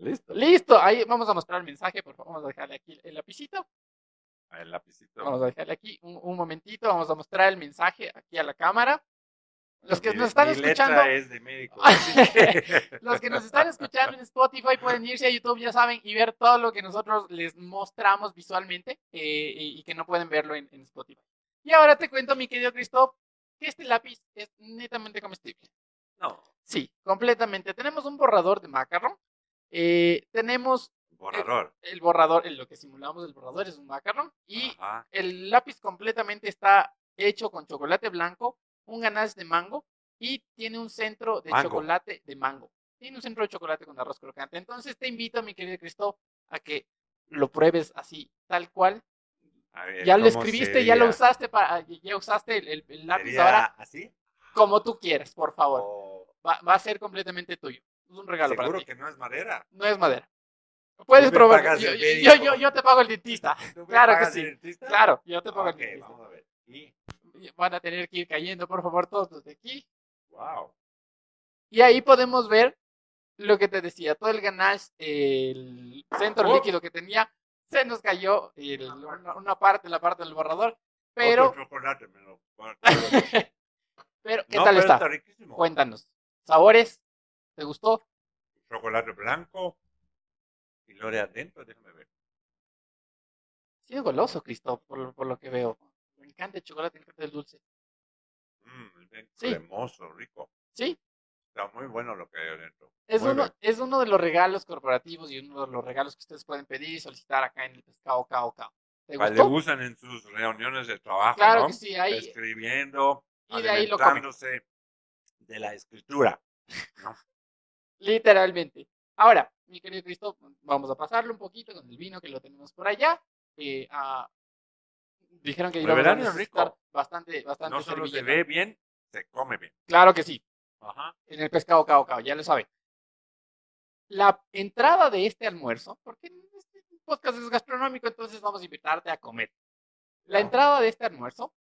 Listo. Listo. Ahí vamos a mostrar el mensaje, por favor. Vamos a dejarle aquí el lapicito. Ah, el lapicito. Vamos a dejarle aquí un, momentito. Vamos a mostrar el mensaje aquí a la cámara. Los que nos están escuchando. es de médico. los que nos están escuchando en Spotify pueden irse a YouTube, ya saben, y ver todo lo que nosotros les mostramos visualmente eh, y, que no pueden verlo en, en, Spotify. Y ahora te cuento, mi querido Christoph, que este lápiz es netamente comestible. No. Sí, completamente. Tenemos un borrador de macarrón eh, tenemos borrador. El, borrador, en lo que simulamos el borrador es un macarrón y el lápiz completamente está hecho con chocolate blanco, un ganache de mango y tiene un centro de chocolate de mango. Tiene un centro de chocolate con arroz crocante. Entonces te invito, mi querido Cristo, a que lo pruebes así, tal cual. ya lo escribiste, ya lo usaste para, ya usaste el, el, lápiz ahora. ¿Así? Como tú quieras, por favor. Va, va, a ser completamente tuyo. Es un regalo para ti. Seguro que no es madera. No es madera. Puedes probar. Yo, yo, yo, te pago el dentista. Claro que sí. Dentista? Claro, yo te pago el dentista. Vamos a ver. ¿Y? Van a tener que ir cayendo, por favor, todos los de aquí. Wow. Y ahí podemos ver lo que te decía, todo el ganache, el centro líquido que tenía, se nos cayó una, parte, la parte del borrador, pero... chocolate me lo... pero, ¿qué tal está? Cuéntanos. ¿Sabores? ¿Te gustó? Chocolate blanco y lore adentro, déjame ver. Sí, es goloso, Cristo, por, por, lo que veo. Me encanta el chocolate, me encanta el dulce. Mmm, cremoso, rico. Sí, Está muy bueno lo que hay adentro. Es uno, es uno de los regalos corporativos y uno de los regalos que ustedes pueden pedir y solicitar acá en el pescado cao cao. ¿Te Le usan en sus reuniones de trabajo, claro que sí, ahí, escribiendo, y de ahí lo de la escritura. Literalmente. Ahora, mi querido Cristo, vamos a pasarlo un poquito con el vino que lo tenemos por allá. Eh, dijeron que íbamos a necesitar bastante, bastante. No solo se ve bien, se come bien. Claro que sí. En el pescado cao cao, ya lo saben. La entrada de este almuerzo, porque este podcast es gastronómico, entonces vamos a invitarte a comer. La entrada de este almuerzo.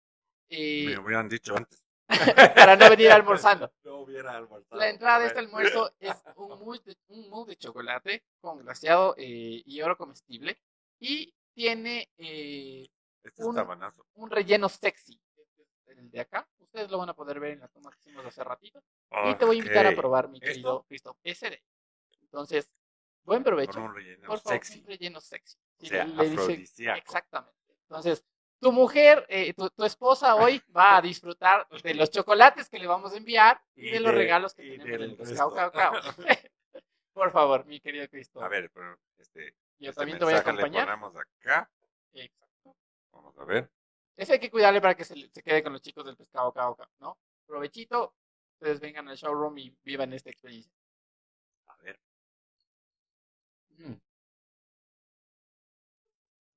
Eh, Me hubieran dicho antes. para no venir almorzando. No hubiera almorzado. La entrada de este almuerzo es un mousse de, un de chocolate con glaseado eh, y oro comestible. Y tiene eh, este un, un relleno sexy. El de acá. Ustedes lo van a poder ver en la toma que hicimos hace ratito. Y te voy a invitar a probar, mi querido Cristo. De. Entonces, buen provecho. Con un relleno Por favor, sexy. un relleno sexy. o sea, le exactamente. Entonces, tu mujer, eh, tu, tu, esposa hoy va a disfrutar de los chocolates que le vamos a enviar y, de, los regalos que tenemos del pescado cao cao. Por favor, mi querido Cristo. A ver, pero este. Yo este también te voy a acompañar. Le ponemos acá. Exacto. Vamos a ver. Ese hay que cuidarle para que se, se quede con los chicos del pescado cao, ¿no? Provechito, ustedes vengan al showroom y vivan esta experiencia. A ver. Mm.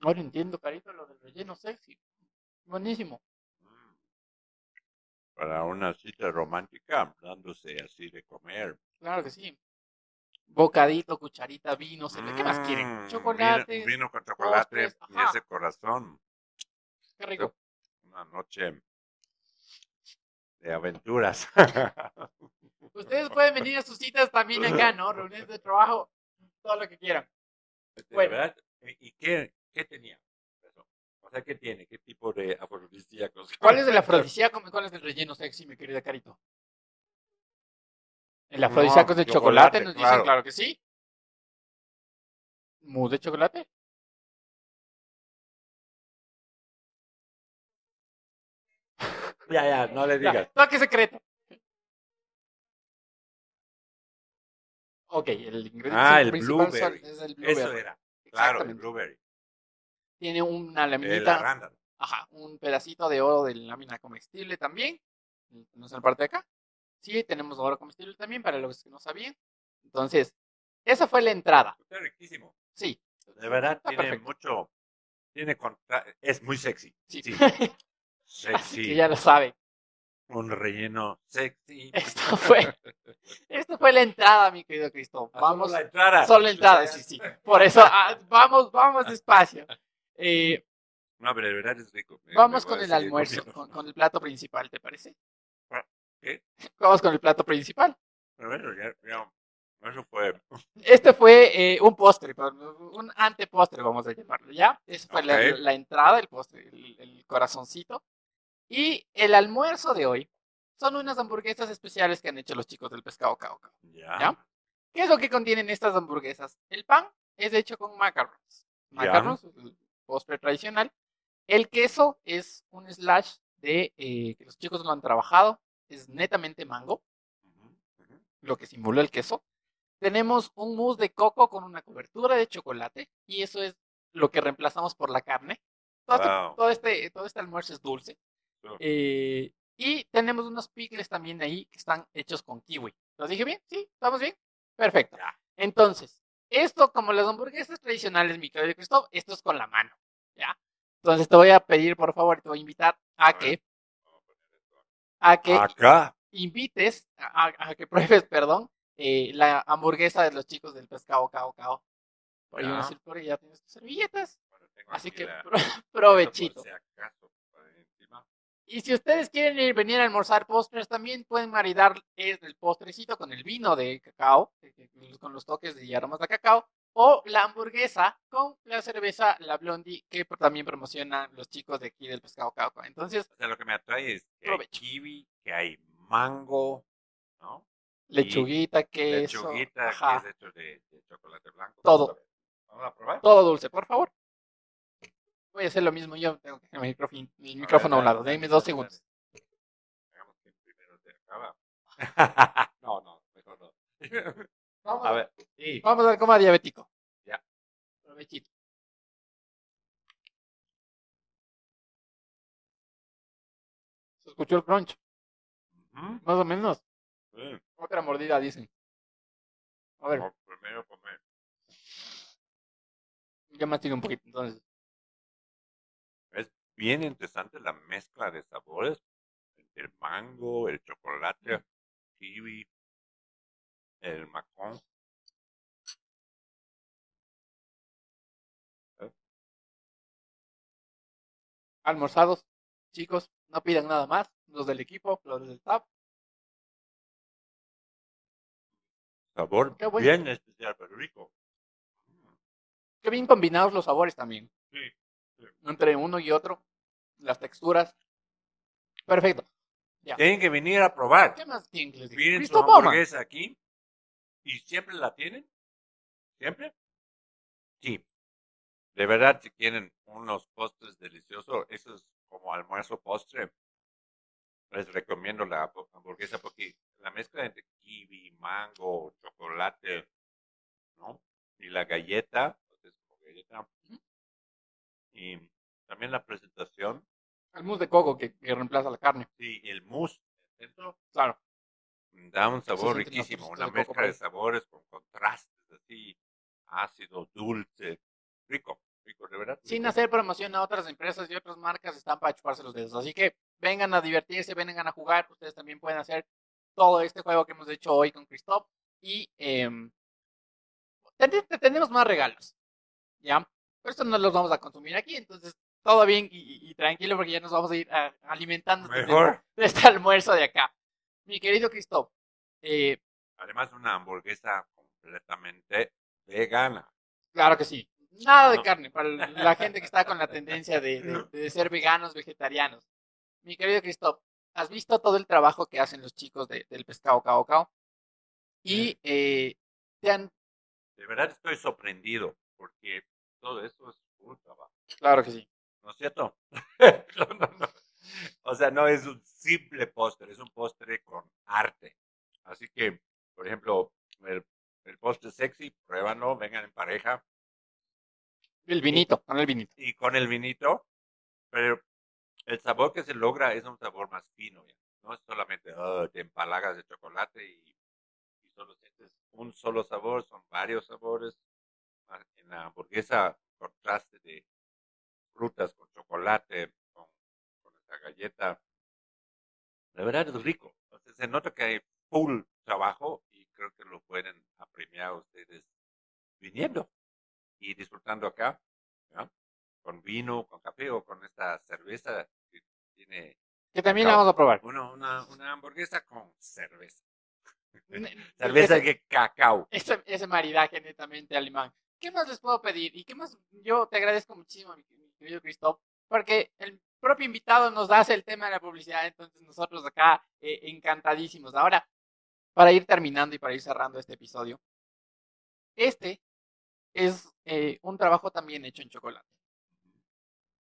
Ahora entiendo, carito, lo del relleno sexy. Buenísimo. Mm. Para una cita romántica, dándose así de comer. Claro que sí. Bocadito, cucharita, vino, ¿qué más quieren? Mm, chocolate. Vino, con chocolate y ese corazón. Qué rico. Una noche de aventuras. Ustedes pueden venir a sus citas también acá, ¿no? Reuniones de trabajo, todo lo que quieran. ¿Verdad? ¿Y qué, qué tenía? O sea, ¿qué tiene? ¿Qué tipo de afrodisíacos? ¿Cuál es el afrodisíaco? ¿Cuál es el relleno sexy, mi querida Carito? ¿El afrodisíaco es de chocolate? Nos dicen, claro que sí. ¿Mousse de chocolate? Ya, ya, no le digas. Toque secreto. Ok, el ingrediente ah, el blueberry. es el blueberry. Eso era. Claro, el blueberry. Tiene una laminita. Ajá, un pedacito de oro de lámina comestible también. No es la parte de acá. Sí, tenemos oro comestible también para los que no sabían. Entonces, esa fue la entrada. Está riquísimo. Sí. De verdad, tiene mucho. Tiene es muy sexy. Sí. sí. Sexy. que ya lo sabe. Un relleno sexy. Esto fue, esto fue la entrada, mi querido Cristo. Ah, vamos. Solo la entrada. Solo la entrada, sí, sí. Por eso, ah, vamos, vamos despacio. Eh, no, pero verdad es rico. vamos con el almuerzo, con, el plato principal, ¿te parece? Ah, ¿Qué? Vamos con el plato principal. Bueno, ya, ya, eso fue. Este fue eh, un postre, un antepostre, vamos a llamarlo, ¿ya? Esa fue la, la, entrada, el postre, el, el corazoncito. Y el almuerzo de hoy son unas hamburguesas especiales que han hecho los chicos del pescado cao Ya. ¿Qué es lo que contienen estas hamburguesas? El pan es hecho con macarons. Macarons, postre tradicional. El queso es un slash de eh, que los chicos lo han trabajado. Es netamente mango, lo que simula el queso. Tenemos un mousse de coco con una cobertura de chocolate y eso es lo que reemplazamos por la carne. Todo, este, todo este almuerzo es dulce. Eh, y tenemos unos pickles también ahí que están hechos con kiwi. ¿Los dije bien? ¿Sí? ¿Estamos bien? Perfecto. Entonces, esto como las hamburguesas tradicionales, mi querido Cristóbal, esto es con la mano. ¿Ya? Entonces te voy a pedir, por favor, te voy a invitar a, que, a que Acá. invites, a, a que pruebes, perdón, eh, la hamburguesa de los chicos del pescado cao cao. Por ahí Ya. una por ahí ya tienes tus servilletas. Bueno, Así que la- provechito. si acaso. Y si ustedes quieren ir, venir a almorzar postres, también pueden maridar el postrecito con el vino de cacao, que- que- con los toques y aromas de cacao, o la hamburguesa con la cerveza, la Blondie, que también promocionan los chicos de aquí del pescado. Cao. Entonces, O sea, lo que me atrae es que hay Provecho. kiwi, que hay mango, ¿no? lechuguita, queso, Lechuguita, ajá, que es hecho de, de chocolate blanco. Todo. Vamos a probar. todo dulce, por favor. Voy a hacer lo mismo yo, tengo que dejar micrófono, el micrófono a un lado, denme dos segundos. Hagamos que primero se acaba. no, no, mejor no. Vamos a ver, sí. Vamos diabético. Ya. Provechito. Se escuchó el crunch, más o menos. Sí. Otra mordida, dicen. A ver, Vamos primero comer. ya mastigo un poquito, entonces. Es bien interesante la mezcla de sabores. El mango, el chocolate, kiwi, el macón. Almorzados, chicos, no pidan nada más. Los del equipo, los del staff. Sabor Qué bueno. bien especial, pero rico. Qué bien combinados los sabores también. Sí. Entre uno y otro. Las texturas. Perfecto. Ya. Tienen que venir a probar. ¿Qué más tienen que les diga? Piden su hamburguesa aquí y siempre la tienen. ¿Siempre? Sí. De verdad, si quieren unos postres deliciosos, eso es como almuerzo postre. Les recomiendo la hambu- hamburguesa porque la mezcla entre kiwi, mango, chocolate, ¿no? Y la galleta, pues es como galleta. Y también la presentación, El mousse de coco que, que reemplaza la carne. sí, el mousse Claro. Da un sabor riquísimo, trocitos una mezcla de sabores con contrastes así, ácido, dulce, rico, rico, de verdad. Sin rico. hacer promoción a otras empresas y otras marcas están para chuparse los dedos. Así que vengan a divertirse, vengan a jugar. Ustedes también pueden hacer todo este juego que hemos hecho hoy con Christoph. Y te- tenemos más regalos. ¿Ya? Pero estos no los vamos a consumir aquí. Entonces, todo bien y, y- y tranquilo porque ya nos vamos a ir alimentando Mejor, de este almuerzo de acá. Mi querido Christoph, eh, además una hamburguesa completamente vegana. Claro que sí. Nada de No. carne para la gente que está con la tendencia de, de- de ser veganos, vegetarianos. Mi querido Christoph, ¿has visto todo el trabajo que hacen los chicos de- del pescado cao cao? Y eh, te han... De verdad estoy sorprendido porque todo eso es puro trabajo, Claro que sí. ¿no es cierto? No, no, no. O sea, no es un simple postre, es un postre con arte. Así que, por ejemplo, el, el postre sexy, pruébanlo, vengan en pareja, El vinito, con el vinito. y con el vinito, pero el sabor que se logra es un sabor más fino, ¿ya? no es solamente "Ah, te empalagas de chocolate y, y solo sientes un solo sabor, son varios sabores. En la hamburguesa, contraste de frutas con chocolate, esta galleta. La verdad es rico. Entonces, se nota que hay full trabajo y creo que lo pueden apremiar ustedes viniendo y disfrutando acá, ¿ya? con vino, con café o con esta cerveza que tiene Que también la Cacao. vamos a probar. una, una, una hamburguesa con cerveza. Ne- Cerveza ese- de cacao. ese, ese maridaje netamente alemán. ¿Qué más les puedo pedir? Y qué más, yo te agradezco muchísimo, mi, querido Christoph, porque el propio invitado nos hace el tema de la publicidad, entonces nosotros acá eh, encantadísimos. Ahora, para ir terminando y para ir cerrando este episodio, este es eh, un trabajo también hecho en chocolate.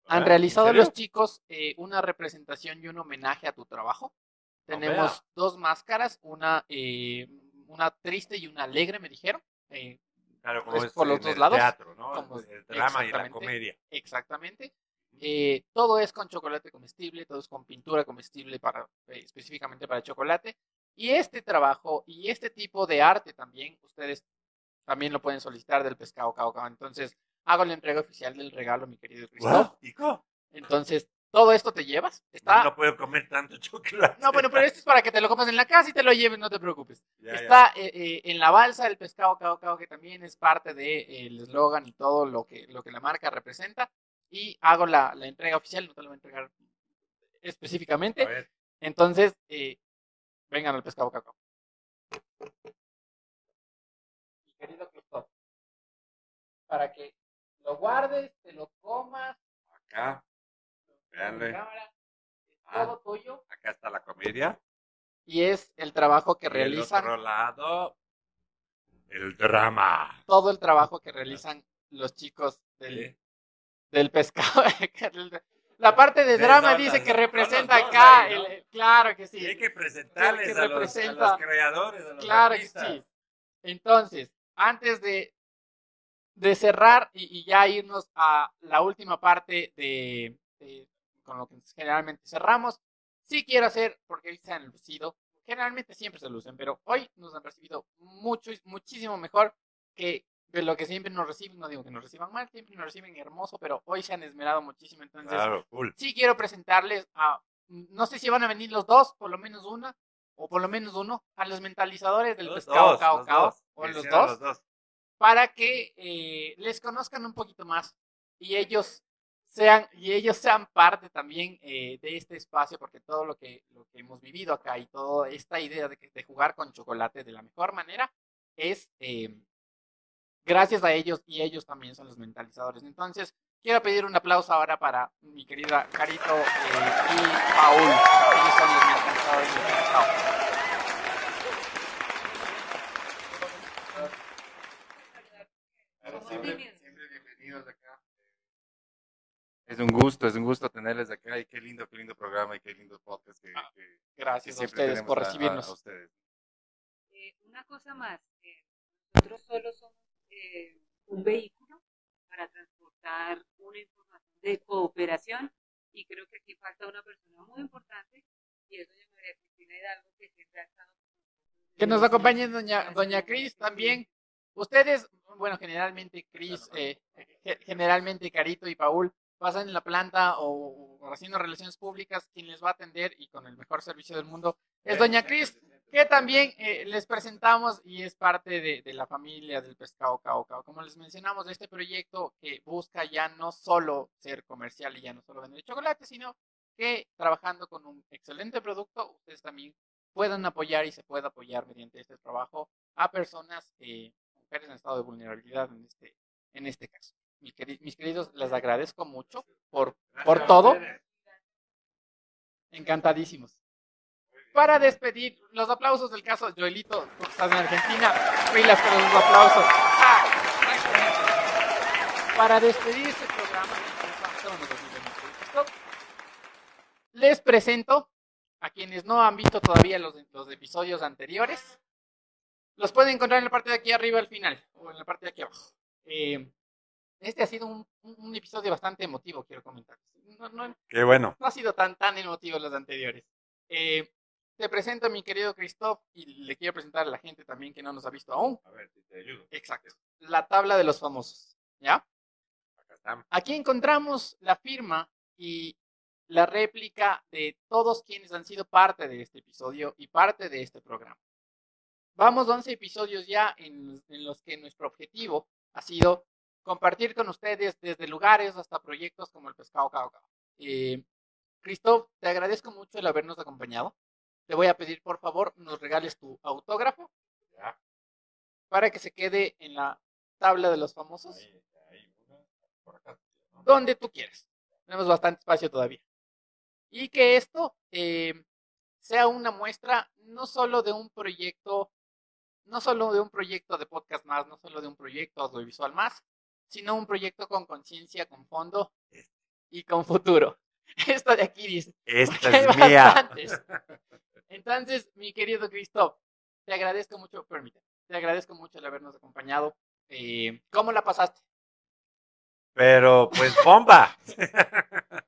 Han Ah, realizado los chicos eh, una representación y un homenaje a tu trabajo. Oh, Tenemos dos máscaras, una, eh, una triste y una alegre, me dijeron. Eh, Claro, como es por los dos el lados, teatro, ¿no? como- el drama y la comedia. exactamente. Eh, todo es con chocolate comestible, todo es con pintura comestible para, eh, específicamente para chocolate. Y este trabajo y este tipo de arte también, ustedes también lo pueden solicitar del pescado cao cao. Entonces, hago la entrega oficial del regalo, mi querido Cristóbal. Entonces, todo esto te llevas. Está... No puedo comer tanto chocolate. No, bueno, pero esto es para que te lo comas en la casa y te lo lleves, no te preocupes. Está eh, eh, en la balsa del pescado cao cao, que también es parte del eslogan y todo lo que, lo que la marca representa. Y hago la, la entrega oficial, no te lo voy a entregar específicamente. Entonces, eh, vengan al pescado cao cao. Mi querido Cristóbal, para que lo guardes, te lo comas. Acá. Veanle. Ah, todo tuyo. Acá está la comedia. Y es el trabajo que realizan. Del otro lado, el drama. Todo el trabajo que realizan los chicos del, del pescado. la parte de drama dice que representa acá. el, claro que sí. hay que presentarles a, los, creadores. A los claro que sí. Entonces, antes de, de cerrar y, y, ya irnos a la última parte de, de, con lo que generalmente cerramos. Sí quiero hacer, porque hoy se han lucido, generalmente siempre se lucen, pero hoy nos han recibido mucho, muchísimo mejor que de lo que siempre nos reciben. No digo que nos reciban mal, siempre nos reciben hermoso, pero hoy se han esmerado muchísimo. Entonces, claro, cool. sí quiero presentarles a, no sé si van a venir los dos, por lo menos una, o por lo menos uno, a los mentalizadores del pescado cao cao, o los dos, para que eh, les conozcan un poquito más y ellos sean y ellos sean parte también eh, de este espacio, porque todo lo que, lo que hemos vivido acá y toda esta idea de, de jugar con chocolate de la mejor manera es eh, gracias a ellos y ellos también son los mentalizadores. Entonces, quiero pedir un aplauso ahora para mi querida Carito eh, y Paul. Ellos son los mentalizadores Siempre bienvenidos acá. Es un gusto, es un gusto tenerles acá y qué lindo, qué lindo programa y qué lindo podcast que, ah, Gracias a ustedes por recibirnos. ustedes. Eh, una cosa más, eh, nosotros solo somos eh, un vehículo para transportar una información de cooperación y creo que aquí falta una persona muy importante y es doña María Cristina Hidalgo que siempre ha estado que nos acompañe doña, doña Cris también. Ustedes, bueno, generalmente Cris, generalmente Carito y Paul pasan en la planta o, haciendo relaciones públicas, quien les va a atender y con el mejor servicio del mundo es Doña Cris, que también eh, les presentamos y es parte de, la familia del pescado Cao Cao. Como les mencionamos, este proyecto que busca ya no solo ser comercial y ya no solo vender chocolate, sino que trabajando con un excelente producto, ustedes también puedan apoyar y se pueda apoyar mediante este trabajo a personas, eh, mujeres en estado de vulnerabilidad en este, en este caso mis queridos, les agradezco mucho por, por todo. Encantadísimos. Para despedir, los aplausos del caso Joelito, porque estás en Argentina, filas con los aplausos. Ah, Para despedir este programa, les presento a quienes no han visto todavía los, los episodios anteriores. Los pueden encontrar en la parte de aquí arriba al final, o en la parte de aquí abajo. Eh, este ha sido un, episodio bastante emotivo, quiero comentar. No, Qué bueno. No ha sido tan, tan emotivo los anteriores. Eh, te presento a mi querido Christoph y le quiero presentar a la gente también que no nos ha visto aún. A ver si te ayudo. Exacto. La tabla de los famosos. ¿Ya? Acá estamos. Aquí encontramos la firma y la réplica de todos quienes han sido parte de este episodio y parte de este programa. Vamos 11 episodios ya en, en los que nuestro objetivo ha sido compartir con ustedes desde lugares hasta proyectos como el Pescado Cao Cao. Eh, Christoph, te agradezco mucho el habernos acompañado. Te voy a pedir, por favor, nos regales tu autógrafo para que se quede en la tabla de los famosos. Donde tú quieras. Tenemos bastante espacio todavía. Y que esto eh, sea una muestra no solo de un proyecto, no solo de un proyecto de podcast más, no solo de un proyecto audiovisual más, sino un proyecto con conciencia, con fondo y con futuro. Esto de aquí dice. Esta es mía. Entonces, mi querido Cristo, te agradezco mucho, permíteme, te agradezco mucho el habernos acompañado. Eh, ¿Cómo la pasaste? Pero, pues, bomba.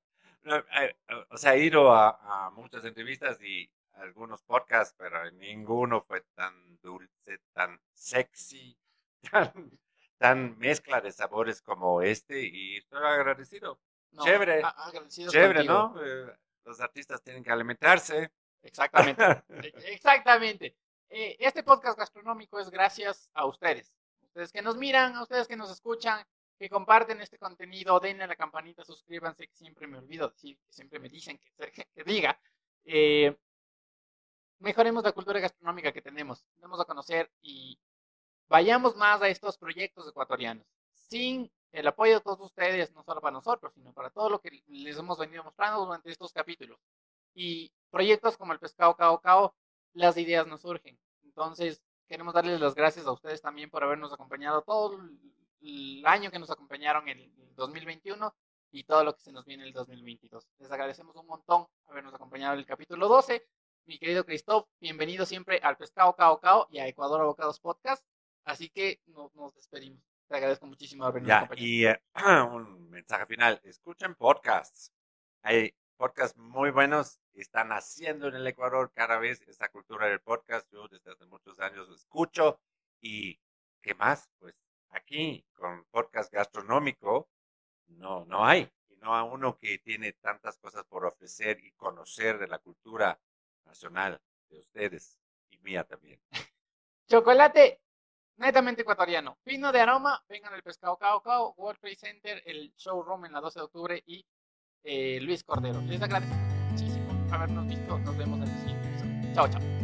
Eh, o sea, he ido a, a, muchas entrevistas y algunos podcasts, pero ninguno fue tan dulce, tan sexy, tan tan mezcla de sabores como este y estoy agradecido. No, Chévere. Chévere, contigo. ¿no? Eh, los artistas tienen que alimentarse. Exactamente. E- Exactamente. Eh, este podcast gastronómico es gracias a ustedes. Ustedes que nos miran, a ustedes que nos escuchan, que comparten este contenido, denle a la campanita, suscríbanse, que siempre me olvido decir, que siempre me dicen que, que- que diga. Eh, mejoremos la cultura gastronómica que tenemos. Demos a conocer y vayamos más a estos proyectos ecuatorianos. Sin el apoyo de todos ustedes, no solo para nosotros, sino para todo lo que les hemos venido mostrando durante estos capítulos. Y proyectos como el pescado cao cao, las ideas nos surgen. Entonces, queremos darles las gracias a ustedes también por habernos acompañado todo el año que nos acompañaron el 2021 y todo lo que se nos viene el 2022. Les agradecemos un montón habernos acompañado en el capítulo 12. Mi querido Christoph, bienvenido siempre al Pescado Cao Cao y a Ecuador Abocados Podcast. Así que nos, nos despedimos. Te agradezco muchísimo habernos Ya, acompañado. y eh, un mensaje final. Escuchen podcasts. Hay podcasts muy buenos. Están haciendo en el Ecuador cada vez esta cultura del podcast. Yo desde hace muchos años lo escucho. ¿Y qué más? Pues aquí, con podcast gastronómico, no, no hay. Y no hay uno que tiene tantas cosas por ofrecer y conocer de la cultura nacional de ustedes y mía también. Chocolate netamente ecuatoriano. Fino de aroma, vengan al Pescado Cao Cao, World Trade Center, el showroom en la 12 de octubre y eh, Luis Cordero. Les agradezco muchísimo habernos visto. Nos vemos en el siguiente episodio. Chao, chao.